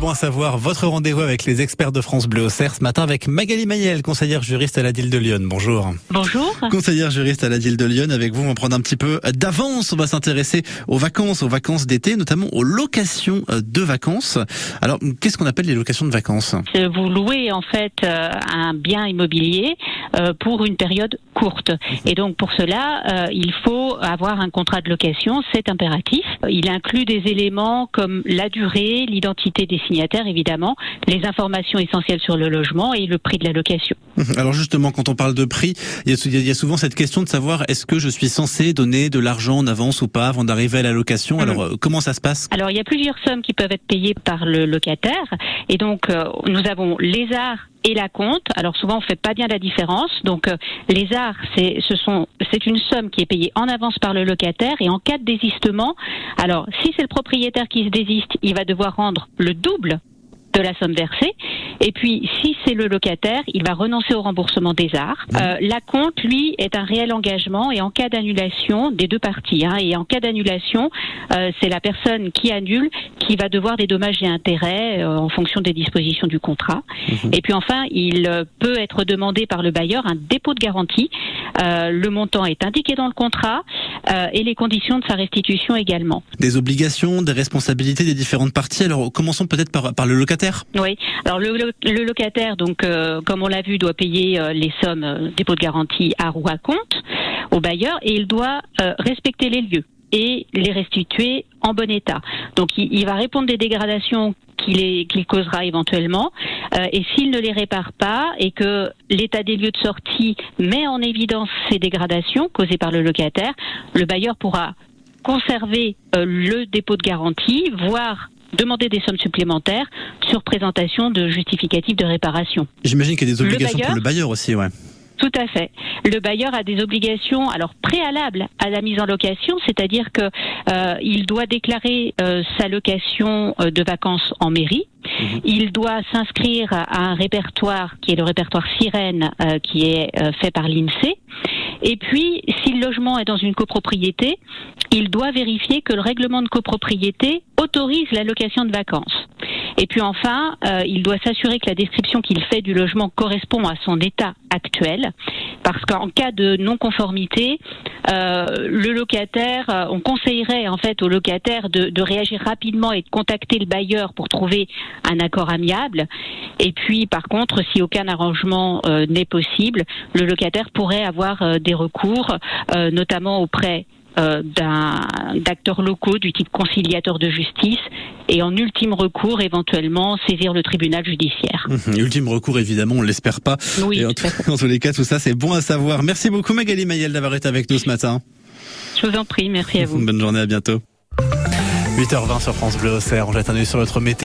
bon à savoir, votre rendez-vous avec les experts de France Bleu au Cerf ce matin avec Magali Mayel, conseillère juriste à la DIL de Lyon. Bonjour. Bonjour. Conseillère juriste à la DIL de Lyon. Avec vous, on va prendre un petit peu d'avance. On va s'intéresser aux vacances, aux vacances d'été, notamment aux locations de vacances. Alors, qu'est-ce qu'on appelle les locations de vacances? Vous louez en fait euh, un bien immobilier euh, pour une période courte. Et donc pour cela, euh, il faut avoir un contrat de location, c'est impératif. Il inclut des éléments comme la durée, l'identité des signataires évidemment, les informations essentielles sur le logement et le prix de la location. Alors justement, quand on parle de prix, il y a souvent cette question de savoir est-ce que je suis censé donner de l'argent en avance ou pas avant d'arriver à la location? Mhm. Alors comment ça se passe? Alors il y a plusieurs sommes qui peuvent être payées par le locataire et donc nous avons les arts et la compte. Alors souvent on fait pas bien la différence. Donc euh, les arts, c'est ce sont c'est une somme qui est payée en avance par le locataire et en cas de désistement, alors si c'est le propriétaire qui se désiste, il va devoir rendre le double de la somme versée. Et puis, si c'est le locataire, il va renoncer au remboursement des arts. Euh, la compte, lui, est un réel engagement et en cas d'annulation des deux parties, hein, et en cas d'annulation, euh, c'est la personne qui annule qui va devoir des dommages et intérêts euh, en fonction des dispositions du contrat. Mmh. Et puis enfin, il peut être demandé par le bailleur un dépôt de garantie. le montant est indiqué dans le contrat et les conditions de sa restitution également. Des obligations, des responsabilités des différentes parties. Alors, commençons peut-être par, par le locataire oui. Alors le, locataire, donc euh, comme on l'a vu, doit payer euh, les sommes euh, dépôt de garantie à ou à compte au bailleur et il doit respecter les lieux et les restituer en bon état. Donc il, va répondre des dégradations qu'il causera éventuellement. et s'il ne les répare pas et que l'état des lieux de sortie met en évidence ces dégradations causées par le locataire, le bailleur pourra conserver le dépôt de garantie, voire demander des sommes supplémentaires sur présentation de justificatifs de réparation. J'imagine qu'il y a des obligations pour le bailleur aussi, ouais. Tout à fait. Le bailleur a des obligations alors préalables à la mise en location, c'est-à-dire que euh, il doit déclarer euh, sa location euh, de vacances en mairie. Mhm. Il doit s'inscrire à un répertoire qui est le répertoire Sirène, qui est fait par l'INSEE. Et puis, si le logement est dans une copropriété, il doit vérifier que le règlement de copropriété autorise la location de vacances. Et puis enfin, euh, il doit s'assurer que la description qu'il fait du logement correspond à son état actuel, parce qu'en cas de non-conformité, euh, le locataire, euh, on conseillerait en fait au locataire de, réagir rapidement et de contacter le bailleur pour trouver un accord amiable. Et puis, par contre, si aucun arrangement n'est possible, le locataire pourrait avoir des recours, notamment auprès d'acteurs locaux du type conciliateur de justice et en ultime recours éventuellement saisir le tribunal judiciaire. Mmh, ultime recours évidemment, on l'espère pas. Oui, et en, tous les cas, tout ça c'est bon à savoir. Merci beaucoup Magali Mayel d'avoir été avec nous ce matin. Je vous en prie, merci à vous. Bonne journée, à bientôt. 8h20 sur France Bleu Auxerre, on jette un œil sur notre météo.